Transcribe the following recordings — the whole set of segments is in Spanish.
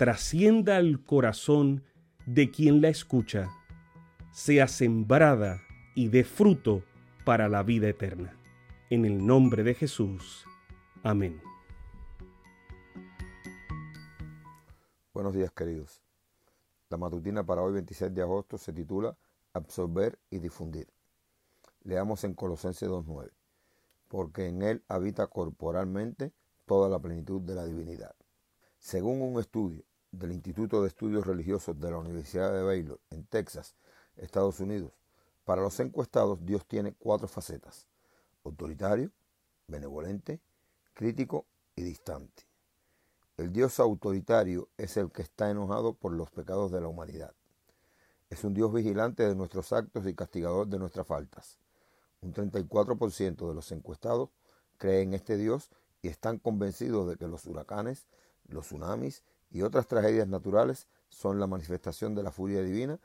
trascienda al corazón de quien la escucha, sea sembrada y dé fruto para la vida eterna. En el nombre de Jesús. Amén. Buenos días queridos. La matutina para hoy 26 de agosto se titula Absorber y difundir. Leamos en Colosenses 2.9, porque en él habita corporalmente toda la plenitud de la divinidad. Según un estudio del Instituto de Estudios Religiosos de la Universidad de Baylor en Texas, Estados Unidos, para los encuestados Dios tiene cuatro facetas, autoritario, benevolente, crítico y distante. El Dios autoritario es el que está enojado por los pecados de la humanidad. Es un Dios vigilante de nuestros actos y castigador de nuestras faltas. Un 34% de los encuestados creen en este Dios y están convencidos de que los huracanes, los tsunamis y otras tragedias naturales son la manifestación de la furia divina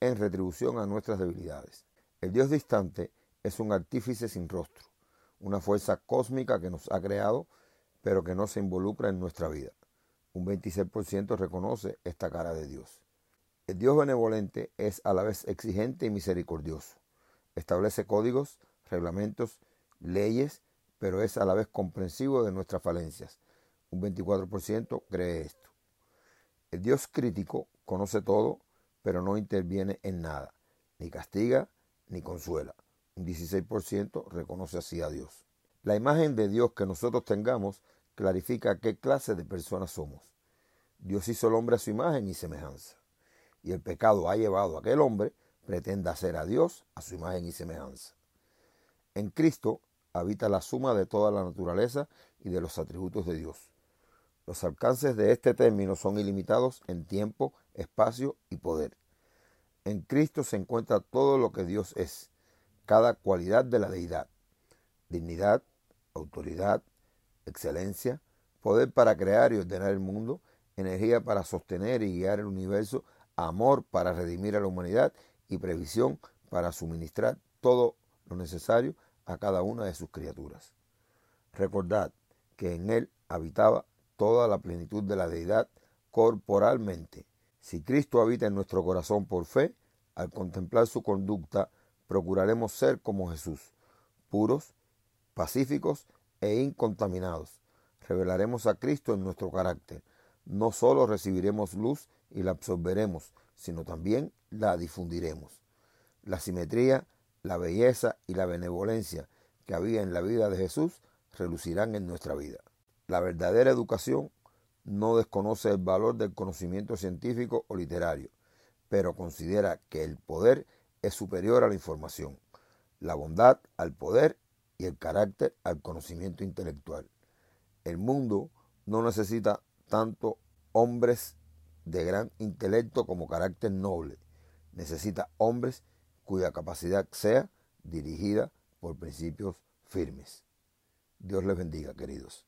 en retribución a nuestras debilidades. El Dios distante es un artífice sin rostro, una fuerza cósmica que nos ha creado, pero que no se involucra en nuestra vida. Un 26% reconoce esta cara de Dios. El Dios benevolente es a la vez exigente y misericordioso. Establece códigos, reglamentos, leyes, pero es a la vez comprensivo de nuestras falencias. Un 24% cree esto. El Dios crítico conoce todo, pero no interviene en nada, ni castiga ni consuela. Un 16% reconoce así a Dios. La imagen de Dios que nosotros tengamos clarifica qué clase de personas somos. Dios hizo al hombre a su imagen y semejanza. Y el pecado ha llevado a que el hombre pretenda hacer a Dios a su imagen y semejanza. En Cristo habita la suma de toda la naturaleza y de los atributos de Dios. Los alcances de este término son ilimitados en tiempo, espacio y poder. En Cristo se encuentra todo lo que Dios es, cada cualidad de la deidad, dignidad, autoridad, excelencia, poder para crear y ordenar el mundo, energía para sostener y guiar el universo, amor para redimir a la humanidad y previsión para suministrar todo lo necesario a cada una de sus criaturas. Recordad que en Él habitaba toda la plenitud de la deidad corporalmente. Si Cristo habita en nuestro corazón por fe, al contemplar su conducta, procuraremos ser como Jesús, puros, pacíficos e incontaminados. Revelaremos a Cristo en nuestro carácter. No solo recibiremos luz y la absorberemos, sino también la difundiremos. La simetría, la belleza y la benevolencia que había en la vida de Jesús relucirán en nuestra vida. La verdadera educación no desconoce el valor del conocimiento científico o literario, pero considera que el poder es superior a la información, la bondad al poder y el carácter al conocimiento intelectual. El mundo no necesita tanto hombres de gran intelecto como carácter noble, necesita hombres cuya capacidad sea dirigida por principios firmes. Dios les bendiga, queridos.